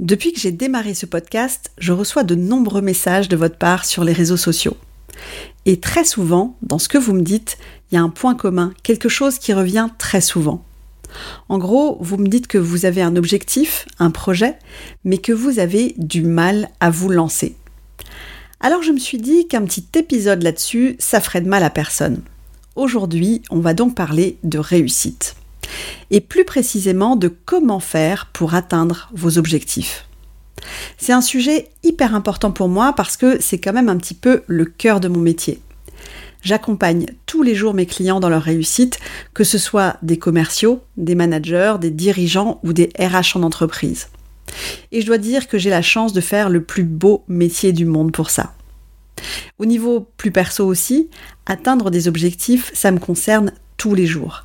Depuis que j'ai démarré ce podcast, je reçois de nombreux messages de votre part sur les réseaux sociaux. Et très souvent, dans ce que vous me dites, il y a un point commun, quelque chose qui revient très souvent. En gros, vous me dites que vous avez un objectif, un projet, mais que vous avez du mal à vous lancer. Alors je me suis dit qu'un petit épisode là-dessus, ça ferait de mal à personne. Aujourd'hui, on va donc parler de réussite et plus précisément de comment faire pour atteindre vos objectifs. C'est un sujet hyper important pour moi parce que c'est quand même un petit peu le cœur de mon métier. J'accompagne tous les jours mes clients dans leur réussite, que ce soit des commerciaux, des managers, des dirigeants ou des RH en entreprise. Et je dois dire que j'ai la chance de faire le plus beau métier du monde pour ça. Au niveau plus perso aussi, atteindre des objectifs, ça me concerne tous les jours.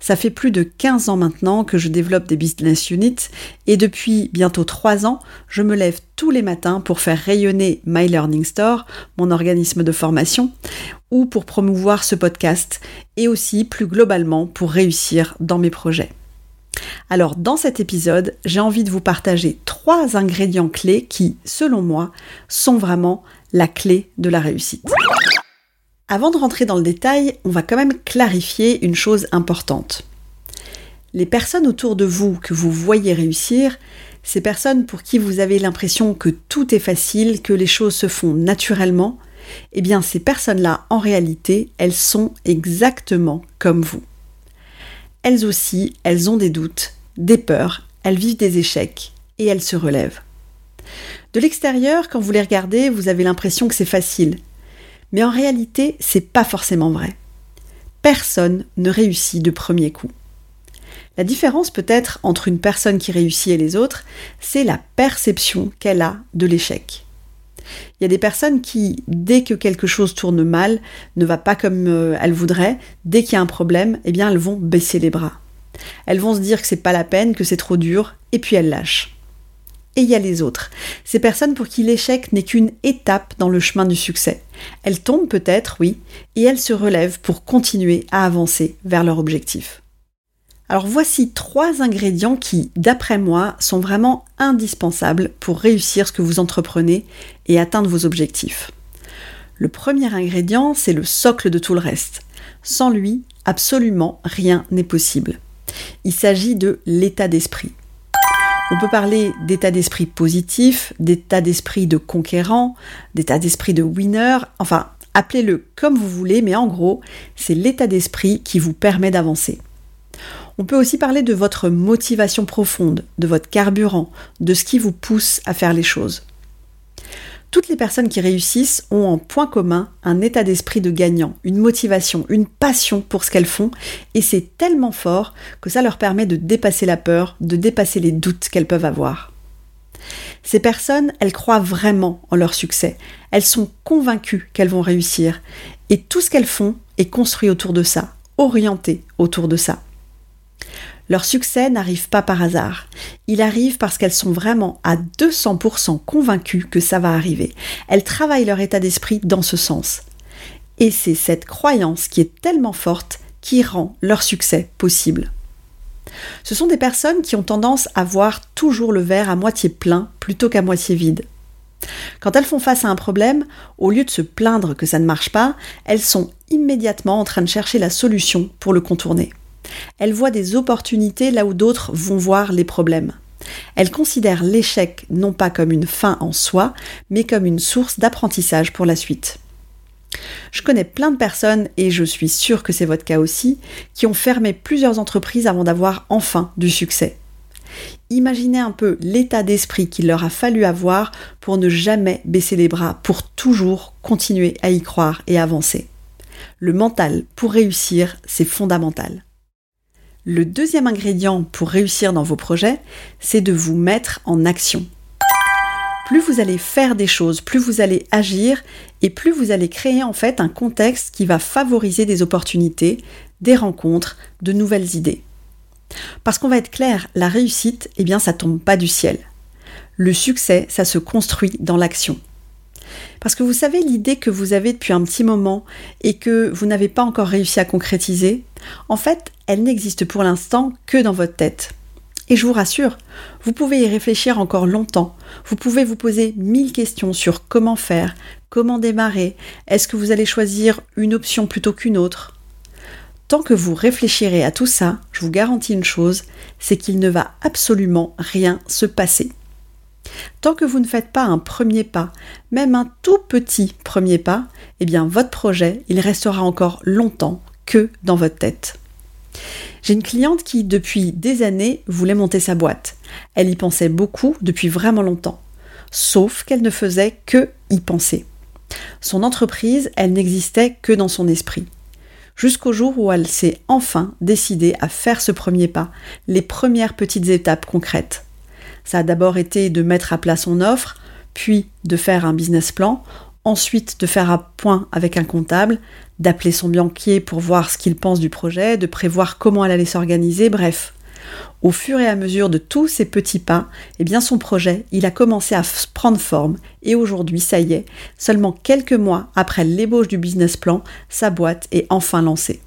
Ça fait plus de 15 ans maintenant que je développe des business units et depuis bientôt 3 ans, je me lève tous les matins pour faire rayonner My Learning Store, mon organisme de formation, ou pour promouvoir ce podcast et aussi plus globalement pour réussir dans mes projets. Alors dans cet épisode, j'ai envie de vous partager trois ingrédients clés qui, selon moi, sont vraiment la clé de la réussite. Avant de rentrer dans le détail, on va quand même clarifier une chose importante. Les personnes autour de vous que vous voyez réussir, ces personnes pour qui vous avez l'impression que tout est facile, que les choses se font naturellement, eh bien ces personnes-là, en réalité, elles sont exactement comme vous. Elles aussi, elles ont des doutes, des peurs, elles vivent des échecs et elles se relèvent. De l'extérieur, quand vous les regardez, vous avez l'impression que c'est facile, mais en réalité, c'est pas forcément vrai. Personne ne réussit de premier coup. La différence peut-être entre une personne qui réussit et les autres, c'est la perception qu'elle a de l'échec. Il y a des personnes qui, dès que quelque chose tourne mal, ne va pas comme euh, elles voudraient, dès qu'il y a un problème, eh bien elles vont baisser les bras. Elles vont se dire que c'est pas la peine, que c'est trop dur, et puis elles lâchent et il y a les autres. Ces personnes pour qui l'échec n'est qu'une étape dans le chemin du succès. Elles tombent peut-être, oui, et elles se relèvent pour continuer à avancer vers leur objectif. Alors voici trois ingrédients qui, d'après moi, sont vraiment indispensables pour réussir ce que vous entreprenez et atteindre vos objectifs. Le premier ingrédient, c'est le socle de tout le reste. Sans lui, absolument rien n'est possible. Il s'agit de l'état d'esprit. On peut parler d'état d'esprit positif, d'état d'esprit de conquérant, d'état d'esprit de winner, enfin, appelez-le comme vous voulez, mais en gros, c'est l'état d'esprit qui vous permet d'avancer. On peut aussi parler de votre motivation profonde, de votre carburant, de ce qui vous pousse à faire les choses. Toutes les personnes qui réussissent ont en point commun un état d'esprit de gagnant, une motivation, une passion pour ce qu'elles font, et c'est tellement fort que ça leur permet de dépasser la peur, de dépasser les doutes qu'elles peuvent avoir. Ces personnes, elles croient vraiment en leur succès, elles sont convaincues qu'elles vont réussir, et tout ce qu'elles font est construit autour de ça, orienté autour de ça. Leur succès n'arrive pas par hasard. Il arrive parce qu'elles sont vraiment à 200% convaincues que ça va arriver. Elles travaillent leur état d'esprit dans ce sens. Et c'est cette croyance qui est tellement forte qui rend leur succès possible. Ce sont des personnes qui ont tendance à voir toujours le verre à moitié plein plutôt qu'à moitié vide. Quand elles font face à un problème, au lieu de se plaindre que ça ne marche pas, elles sont immédiatement en train de chercher la solution pour le contourner. Elles voient des opportunités là où d'autres vont voir les problèmes. Elle considère l'échec non pas comme une fin en soi, mais comme une source d'apprentissage pour la suite. Je connais plein de personnes, et je suis sûre que c'est votre cas aussi, qui ont fermé plusieurs entreprises avant d'avoir enfin du succès. Imaginez un peu l'état d'esprit qu'il leur a fallu avoir pour ne jamais baisser les bras, pour toujours continuer à y croire et avancer. Le mental pour réussir, c'est fondamental. Le deuxième ingrédient pour réussir dans vos projets, c'est de vous mettre en action. Plus vous allez faire des choses, plus vous allez agir et plus vous allez créer en fait un contexte qui va favoriser des opportunités, des rencontres, de nouvelles idées. Parce qu'on va être clair, la réussite, eh bien, ça tombe pas du ciel. Le succès, ça se construit dans l'action. Parce que vous savez l'idée que vous avez depuis un petit moment et que vous n'avez pas encore réussi à concrétiser, en fait, elle n'existe pour l'instant que dans votre tête. Et je vous rassure, vous pouvez y réfléchir encore longtemps. Vous pouvez vous poser mille questions sur comment faire, comment démarrer, est-ce que vous allez choisir une option plutôt qu'une autre, Tant que vous réfléchirez à tout ça, je vous garantis une chose, c'est qu'il ne va absolument rien se passer. Tant que vous ne faites pas un premier pas, même un tout petit premier pas, eh bien votre projet, il restera encore longtemps que dans votre tête. J'ai une cliente qui, depuis des années, voulait monter sa boîte. Elle y pensait beaucoup depuis vraiment longtemps. Sauf qu'elle ne faisait que y penser. Son entreprise, elle n'existait que dans son esprit jusqu'au jour où elle s'est enfin décidée à faire ce premier pas, les premières petites étapes concrètes. Ça a d'abord été de mettre à plat son offre, puis de faire un business plan, ensuite de faire un point avec un comptable, d'appeler son banquier pour voir ce qu'il pense du projet, de prévoir comment elle allait s'organiser, bref. Au fur et à mesure de tous ces petits pas, eh bien son projet, il a commencé à prendre forme et aujourd'hui, ça y est, seulement quelques mois après l'ébauche du business plan, sa boîte est enfin lancée.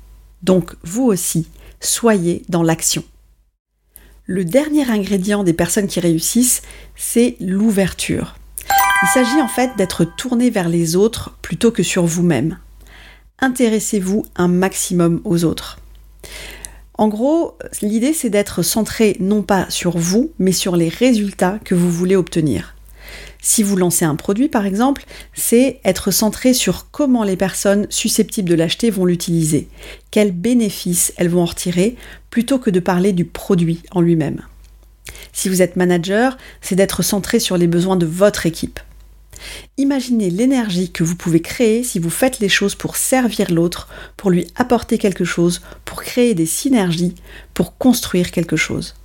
Donc vous aussi, soyez dans l'action. Le dernier ingrédient des personnes qui réussissent, c'est l'ouverture. Il s'agit en fait d'être tourné vers les autres plutôt que sur vous-même. Intéressez-vous un maximum aux autres. En gros, l'idée c'est d'être centré non pas sur vous, mais sur les résultats que vous voulez obtenir. Si vous lancez un produit par exemple, c'est être centré sur comment les personnes susceptibles de l'acheter vont l'utiliser, quels bénéfices elles vont en retirer, plutôt que de parler du produit en lui-même. Si vous êtes manager, c'est d'être centré sur les besoins de votre équipe. Imaginez l'énergie que vous pouvez créer si vous faites les choses pour servir l'autre, pour lui apporter quelque chose, pour créer des synergies, pour construire quelque chose.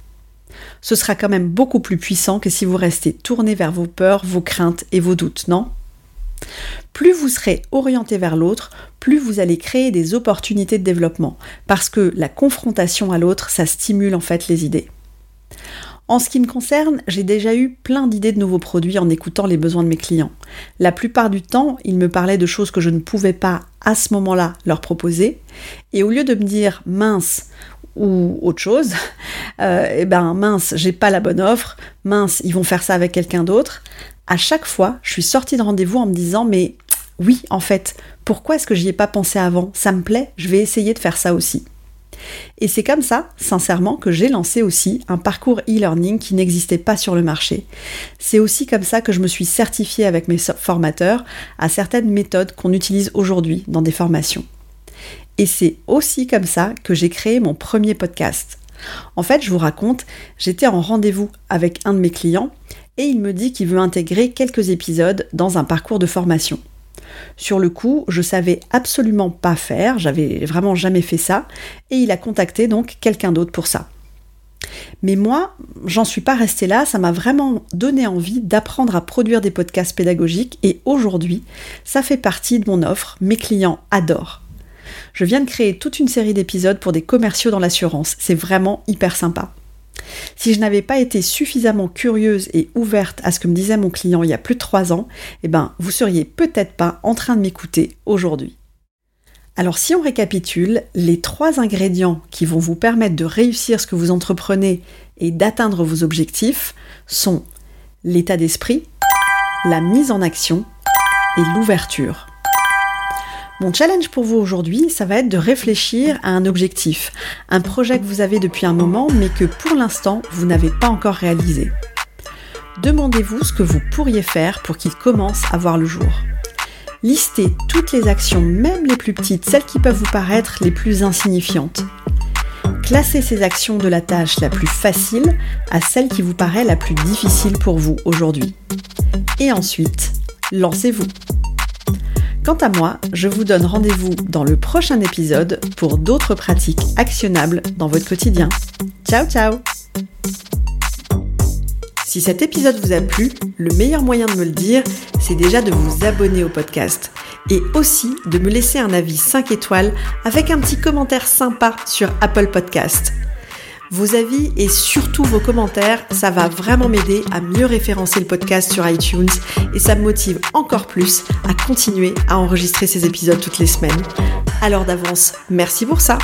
Ce sera quand même beaucoup plus puissant que si vous restez tourné vers vos peurs, vos craintes et vos doutes, non? Plus vous serez orienté vers l'autre, plus vous allez créer des opportunités de développement, parce que la confrontation à l'autre, ça stimule en fait les idées. En ce qui me concerne, j'ai déjà eu plein d'idées de nouveaux produits en écoutant les besoins de mes clients. La plupart du temps, ils me parlaient de choses que je ne pouvais pas à ce moment-là leur proposer. Et au lieu de me dire mince ou autre chose, euh, eh ben mince, j'ai pas la bonne offre, mince, ils vont faire ça avec quelqu'un d'autre. À chaque fois, je suis sortie de rendez-vous en me disant mais oui, en fait, pourquoi est-ce que j'y ai pas pensé avant? Ça me plaît, je vais essayer de faire ça aussi. Et c'est comme ça, sincèrement, que j'ai lancé aussi un parcours e-learning qui n'existait pas sur le marché. C'est aussi comme ça que je me suis certifiée avec mes formateurs à certaines méthodes qu'on utilise aujourd'hui dans des formations. Et c'est aussi comme ça que j'ai créé mon premier podcast. En fait, je vous raconte, j'étais en rendez-vous avec un de mes clients et il me dit qu'il veut intégrer quelques épisodes dans un parcours de formation. Sur le coup, je savais absolument pas faire, j'avais vraiment jamais fait ça, et il a contacté donc quelqu'un d'autre pour ça. Mais moi, j'en suis pas restée là, ça m'a vraiment donné envie d'apprendre à produire des podcasts pédagogiques et aujourd'hui, ça fait partie de mon offre, mes clients adorent. Je viens de créer toute une série d'épisodes pour des commerciaux dans l'assurance, c'est vraiment hyper sympa. Si je n'avais pas été suffisamment curieuse et ouverte à ce que me disait mon client il y a plus de trois ans, eh ben, vous seriez peut-être pas en train de m'écouter aujourd'hui. Alors si on récapitule, les trois ingrédients qui vont vous permettre de réussir ce que vous entreprenez et d'atteindre vos objectifs sont l'état d'esprit, la mise en action et l'ouverture. Mon challenge pour vous aujourd'hui, ça va être de réfléchir à un objectif, un projet que vous avez depuis un moment mais que pour l'instant vous n'avez pas encore réalisé. Demandez-vous ce que vous pourriez faire pour qu'il commence à voir le jour. Listez toutes les actions, même les plus petites, celles qui peuvent vous paraître les plus insignifiantes. Classez ces actions de la tâche la plus facile à celle qui vous paraît la plus difficile pour vous aujourd'hui. Et ensuite, lancez-vous. Quant à moi, je vous donne rendez-vous dans le prochain épisode pour d'autres pratiques actionnables dans votre quotidien. Ciao ciao Si cet épisode vous a plu, le meilleur moyen de me le dire, c'est déjà de vous abonner au podcast et aussi de me laisser un avis 5 étoiles avec un petit commentaire sympa sur Apple Podcast. Vos avis et surtout vos commentaires, ça va vraiment m'aider à mieux référencer le podcast sur iTunes et ça me motive encore plus à continuer à enregistrer ces épisodes toutes les semaines. Alors d'avance, merci pour ça.